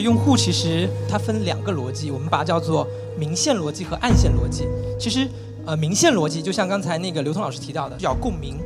用户其实它分两个逻辑，我们把它叫做明线逻辑和暗线逻辑。其实，呃，明线逻辑就像刚才那个刘通老师提到的，要共鸣，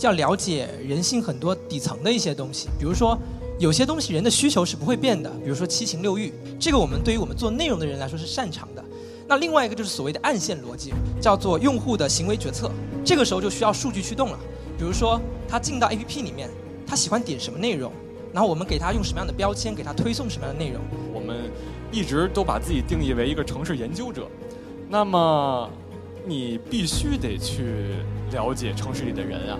要了解人性很多底层的一些东西。比如说，有些东西人的需求是不会变的，比如说七情六欲，这个我们对于我们做内容的人来说是擅长的。那另外一个就是所谓的暗线逻辑，叫做用户的行为决策。这个时候就需要数据驱动了。比如说，他进到 APP 里面，他喜欢点什么内容？然后我们给他用什么样的标签，给他推送什么样的内容？我们一直都把自己定义为一个城市研究者，那么你必须得去了解城市里的人啊，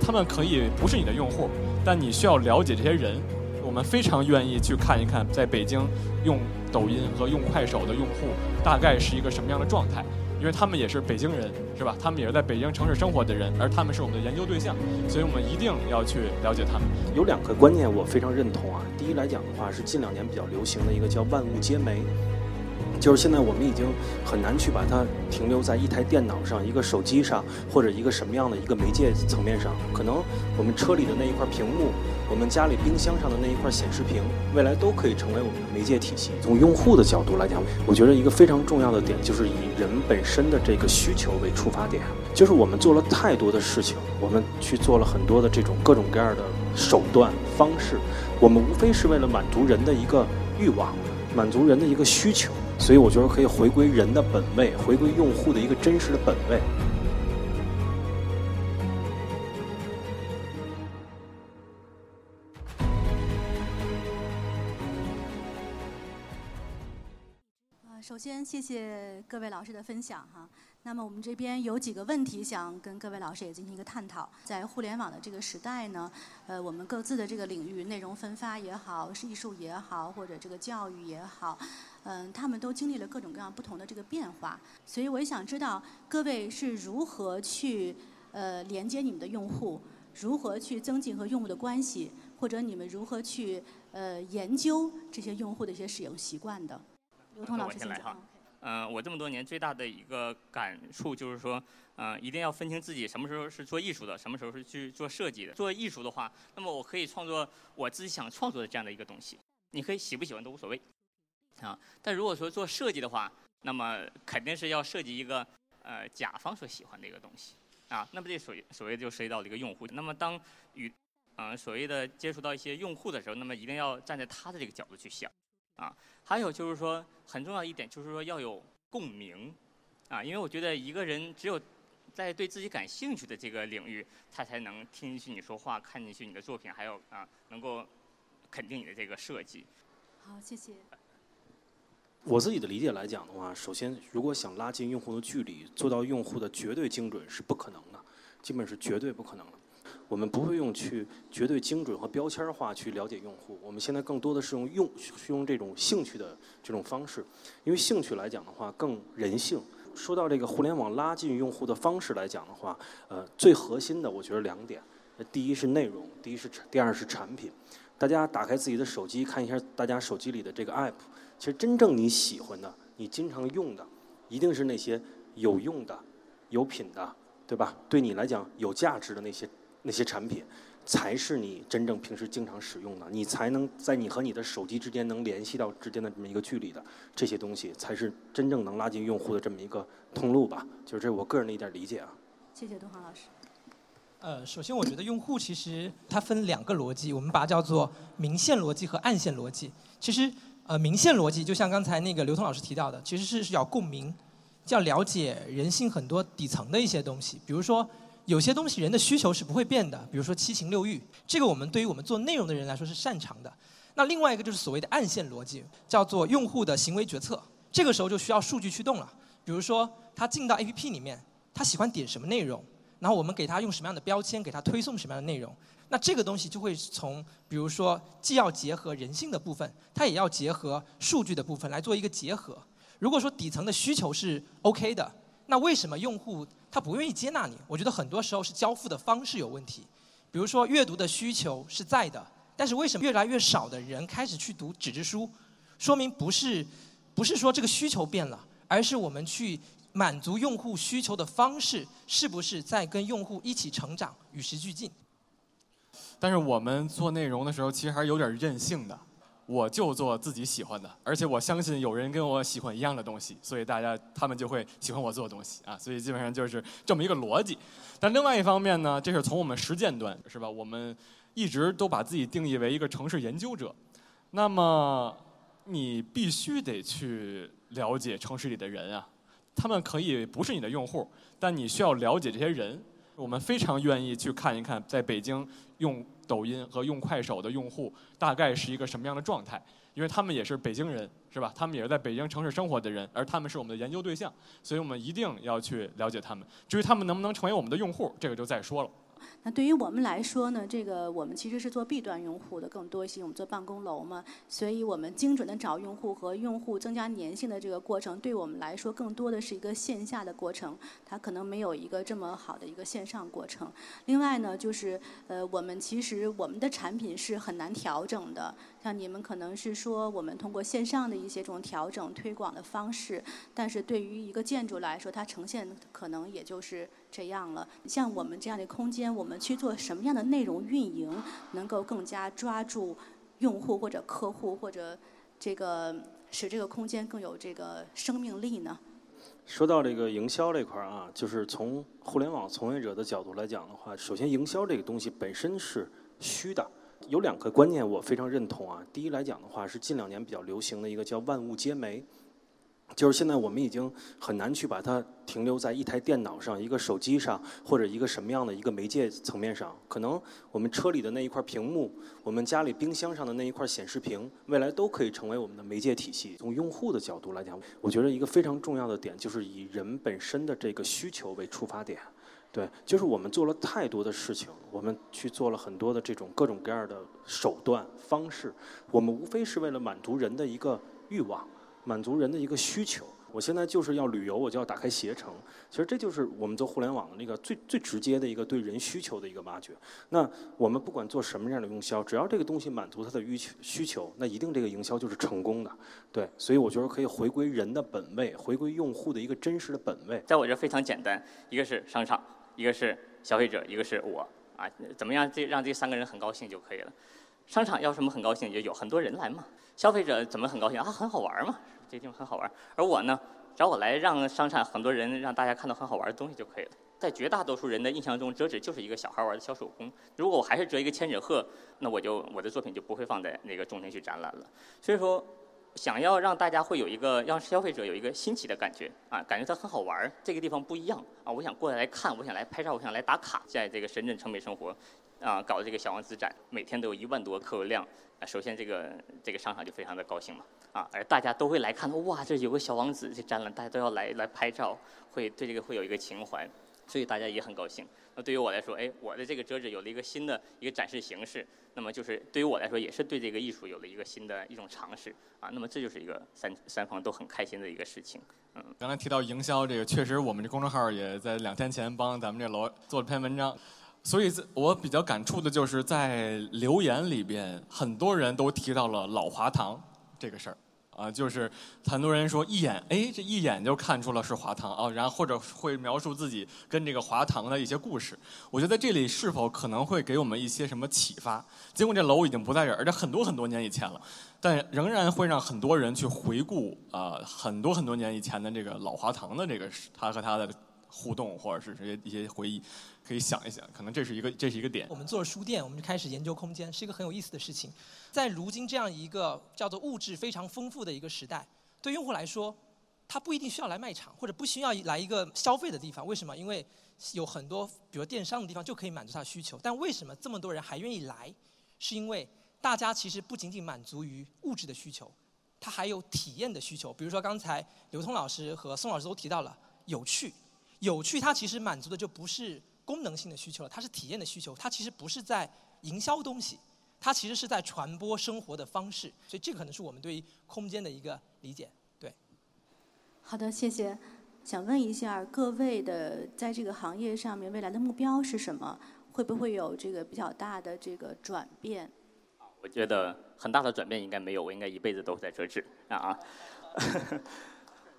他们可以不是你的用户，但你需要了解这些人。我们非常愿意去看一看，在北京用抖音和用快手的用户大概是一个什么样的状态。因为他们也是北京人，是吧？他们也是在北京城市生活的人，而他们是我们的研究对象，所以我们一定要去了解他们。有两个观念我非常认同啊。第一来讲的话，是近两年比较流行的一个叫万物皆媒。就是现在，我们已经很难去把它停留在一台电脑上、一个手机上，或者一个什么样的一个媒介层面上。可能我们车里的那一块屏幕，我们家里冰箱上的那一块显示屏，未来都可以成为我们的媒介体系。从用户的角度来讲，我觉得一个非常重要的点就是以人本身的这个需求为出发点。就是我们做了太多的事情，我们去做了很多的这种各种各样的手段方式，我们无非是为了满足人的一个欲望，满足人的一个需求。所以我觉得可以回归人的本位，回归用户的一个真实的本位。首先谢谢各位老师的分享哈。那么我们这边有几个问题想跟各位老师也进行一个探讨。在互联网的这个时代呢，呃，我们各自的这个领域，内容分发也好，是艺术也好，或者这个教育也好。嗯，他们都经历了各种各样不同的这个变化，所以我也想知道各位是如何去呃连接你们的用户，如何去增进和用户的关系，或者你们如何去呃研究这些用户的一些使用习惯的。刘通老师先来哈。嗯，我这么多年最大的一个感触就是说，嗯，一定要分清自己什么时候是做艺术的，什么时候是去做设计的。做艺术的话，那么我可以创作我自己想创作的这样的一个东西，你可以喜不喜欢都无所谓。啊，但如果说做设计的话，那么肯定是要设计一个呃甲方所喜欢的一个东西啊。那么这所所谓就涉及到了一个用户。那么当与嗯所谓的接触到一些用户的时候，那么一定要站在他的这个角度去想啊。还有就是说很重要一点就是说要有共鸣啊，因为我觉得一个人只有在对自己感兴趣的这个领域，他才能听进去你说话，看进去你的作品，还有啊能够肯定你的这个设计。好，谢谢。我自己的理解来讲的话，首先，如果想拉近用户的距离，做到用户的绝对精准是不可能的，基本是绝对不可能的。我们不会用去绝对精准和标签化去了解用户，我们现在更多的是用用是用这种兴趣的这种方式，因为兴趣来讲的话更人性。说到这个互联网拉近用户的方式来讲的话，呃，最核心的我觉得两点，第一是内容，第一是第二是产品。大家打开自己的手机看一下，大家手机里的这个 app。其实真正你喜欢的、你经常用的，一定是那些有用的、有品的，对吧？对你来讲有价值的那些那些产品，才是你真正平时经常使用的。你才能在你和你的手机之间能联系到之间的这么一个距离的这些东西，才是真正能拉近用户的这么一个通路吧？就是这我个人的一点理解啊。谢谢东航老师。呃，首先我觉得用户其实它分两个逻辑，我们把它叫做明线逻辑和暗线逻辑。其实。呃，明线逻辑就像刚才那个刘通老师提到的，其实是要共鸣，要了解人性很多底层的一些东西。比如说，有些东西人的需求是不会变的，比如说七情六欲，这个我们对于我们做内容的人来说是擅长的。那另外一个就是所谓的暗线逻辑，叫做用户的行为决策，这个时候就需要数据驱动了。比如说，他进到 APP 里面，他喜欢点什么内容，然后我们给他用什么样的标签，给他推送什么样的内容。那这个东西就会从，比如说，既要结合人性的部分，它也要结合数据的部分来做一个结合。如果说底层的需求是 OK 的，那为什么用户他不愿意接纳你？我觉得很多时候是交付的方式有问题。比如说，阅读的需求是在的，但是为什么越来越少的人开始去读纸质书？说明不是，不是说这个需求变了，而是我们去满足用户需求的方式是不是在跟用户一起成长，与时俱进？但是我们做内容的时候，其实还是有点任性的。我就做自己喜欢的，而且我相信有人跟我喜欢一样的东西，所以大家他们就会喜欢我做的东西啊，所以基本上就是这么一个逻辑。但另外一方面呢，这是从我们实践端是吧？我们一直都把自己定义为一个城市研究者，那么你必须得去了解城市里的人啊，他们可以不是你的用户，但你需要了解这些人。我们非常愿意去看一看，在北京用抖音和用快手的用户大概是一个什么样的状态，因为他们也是北京人，是吧？他们也是在北京城市生活的人，而他们是我们的研究对象，所以我们一定要去了解他们。至于他们能不能成为我们的用户，这个就再说了。那对于我们来说呢，这个我们其实是做 B 端用户的更多一些，我们做办公楼嘛，所以我们精准的找用户和用户增加粘性的这个过程，对我们来说更多的是一个线下的过程，它可能没有一个这么好的一个线上过程。另外呢，就是呃，我们其实我们的产品是很难调整的，像你们可能是说我们通过线上的一些这种调整推广的方式，但是对于一个建筑来说，它呈现可能也就是这样了。像我们这样的空间，我们去做什么样的内容运营，能够更加抓住用户或者客户，或者这个使这个空间更有这个生命力呢？说到这个营销这块儿啊，就是从互联网从业者的角度来讲的话，首先营销这个东西本身是虚的。有两个观念我非常认同啊。第一来讲的话，是近两年比较流行的一个叫万物皆媒。就是现在我们已经很难去把它停留在一台电脑上、一个手机上，或者一个什么样的一个媒介层面上。可能我们车里的那一块屏幕，我们家里冰箱上的那一块显示屏，未来都可以成为我们的媒介体系。从用户的角度来讲，我觉得一个非常重要的点就是以人本身的这个需求为出发点。对，就是我们做了太多的事情，我们去做了很多的这种各种各样的手段方式，我们无非是为了满足人的一个欲望。满足人的一个需求。我现在就是要旅游，我就要打开携程。其实这就是我们做互联网的那个最最直接的一个对人需求的一个挖掘。那我们不管做什么样的营销，只要这个东西满足他的需需求，那一定这个营销就是成功的。对，所以我觉得可以回归人的本位，回归用户的一个真实的本位。在我这非常简单，一个是商场，一个是消费者，一个是我啊，怎么样这让这三个人很高兴就可以了。商场要什么很高兴，就有很多人来嘛。消费者怎么很高兴啊？很好玩嘛。这地方很好玩，而我呢，找我来让商场很多人让大家看到很好玩的东西就可以了。在绝大多数人的印象中，折纸就是一个小孩玩的小手工。如果我还是折一个千纸鹤，那我就我的作品就不会放在那个中心去展览了。所以说，想要让大家会有一个让消费者有一个新奇的感觉啊，感觉它很好玩，这个地方不一样啊，我想过来来看，我想来拍照，我想来打卡，在这个深圳城美生活啊搞这个小王子展，每天都有一万多客流量。啊，首先这个这个商场就非常的高兴嘛，啊，而大家都会来看，哇，这有个小王子这展览，大家都要来来拍照，会对这个会有一个情怀，所以大家也很高兴。那对于我来说，哎，我的这个折纸有了一个新的一个展示形式，那么就是对于我来说，也是对这个艺术有了一个新的一种尝试，啊，那么这就是一个三三方都很开心的一个事情。嗯，刚才提到营销这个，确实我们这公众号也在两天前帮咱们这楼做了篇文章。所以，我比较感触的就是在留言里边，很多人都提到了老华堂这个事儿，啊，就是很多人说一眼，哎，这一眼就看出了是华堂啊，然后或者会描述自己跟这个华堂的一些故事。我觉得这里是否可能会给我们一些什么启发？尽管这楼已经不在这儿，而且很多很多年以前了，但仍然会让很多人去回顾啊，很多很多年以前的这个老华堂的这个他和他的互动，或者是这些一些回忆。可以想一想，可能这是一个这是一个点。我们做了书店，我们就开始研究空间，是一个很有意思的事情。在如今这样一个叫做物质非常丰富的一个时代，对用户来说，他不一定需要来卖场，或者不需要来一个消费的地方。为什么？因为有很多比如电商的地方就可以满足他的需求。但为什么这么多人还愿意来？是因为大家其实不仅仅满足于物质的需求，他还有体验的需求。比如说刚才刘通老师和宋老师都提到了有趣，有趣它其实满足的就不是。功能性的需求了，它是体验的需求，它其实不是在营销东西，它其实是在传播生活的方式，所以这可能是我们对于空间的一个理解。对。好的，谢谢。想问一下各位的，在这个行业上面未来的目标是什么？会不会有这个比较大的这个转变？我觉得很大的转变应该没有，我应该一辈子都在折纸啊。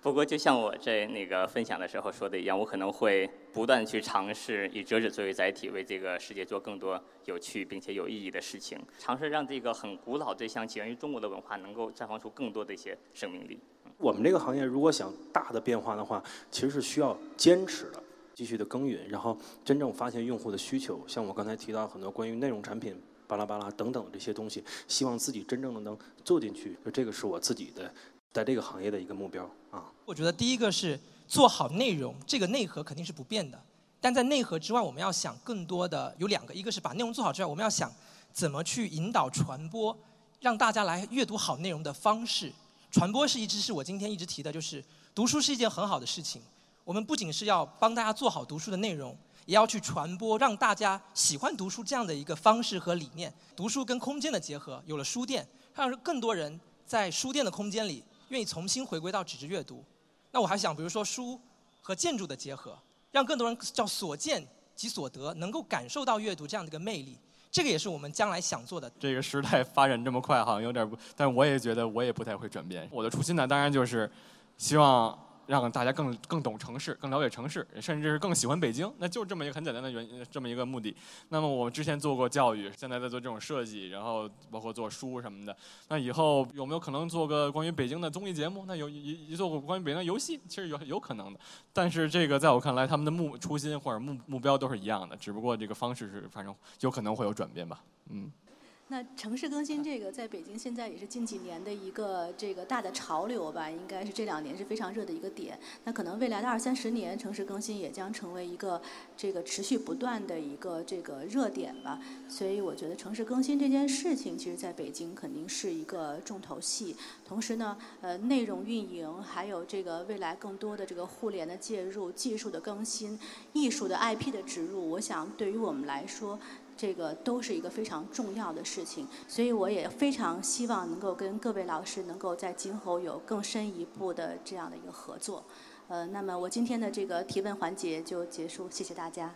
不过，就像我在那个分享的时候说的一样，我可能会不断去尝试以折纸作为载体，为这个世界做更多有趣并且有意义的事情，尝试让这个很古老这项起源于中国的文化能够绽放出更多的一些生命力。我们这个行业如果想大的变化的话，其实是需要坚持的，继续的耕耘，然后真正发现用户的需求。像我刚才提到很多关于内容产品巴拉巴拉等等这些东西，希望自己真正的能做进去，就这个是我自己的。在这个行业的一个目标啊，我觉得第一个是做好内容，这个内核肯定是不变的。但在内核之外，我们要想更多的有两个，一个是把内容做好之外，我们要想怎么去引导传播，让大家来阅读好内容的方式。传播是一直是我今天一直提的，就是读书是一件很好的事情。我们不仅是要帮大家做好读书的内容，也要去传播，让大家喜欢读书这样的一个方式和理念。读书跟空间的结合，有了书店，让更多人在书店的空间里。愿意重新回归到纸质阅读，那我还想，比如说书和建筑的结合，让更多人叫所见即所得，能够感受到阅读这样的一个魅力，这个也是我们将来想做的。这个时代发展这么快，好像有点不，但我也觉得我也不太会转变。我的初心呢，当然就是希望。让大家更更懂城市，更了解城市，甚至是更喜欢北京，那就这么一个很简单的原因这么一个目的。那么我们之前做过教育，现在在做这种设计，然后包括做书什么的。那以后有没有可能做个关于北京的综艺节目？那有一一做过关于北京的游戏，其实有有可能的。但是这个在我看来，他们的目初心或者目目标都是一样的，只不过这个方式是反正有可能会有转变吧。嗯。那城市更新这个，在北京现在也是近几年的一个这个大的潮流吧，应该是这两年是非常热的一个点。那可能未来的二三十年，城市更新也将成为一个这个持续不断的一个这个热点吧。所以我觉得城市更新这件事情，其实在北京肯定是一个重头戏。同时呢，呃，内容运营还有这个未来更多的这个互联的介入、技术的更新、艺术的 IP 的植入，我想对于我们来说。这个都是一个非常重要的事情，所以我也非常希望能够跟各位老师能够在今后有更深一步的这样的一个合作。呃，那么我今天的这个提问环节就结束，谢谢大家。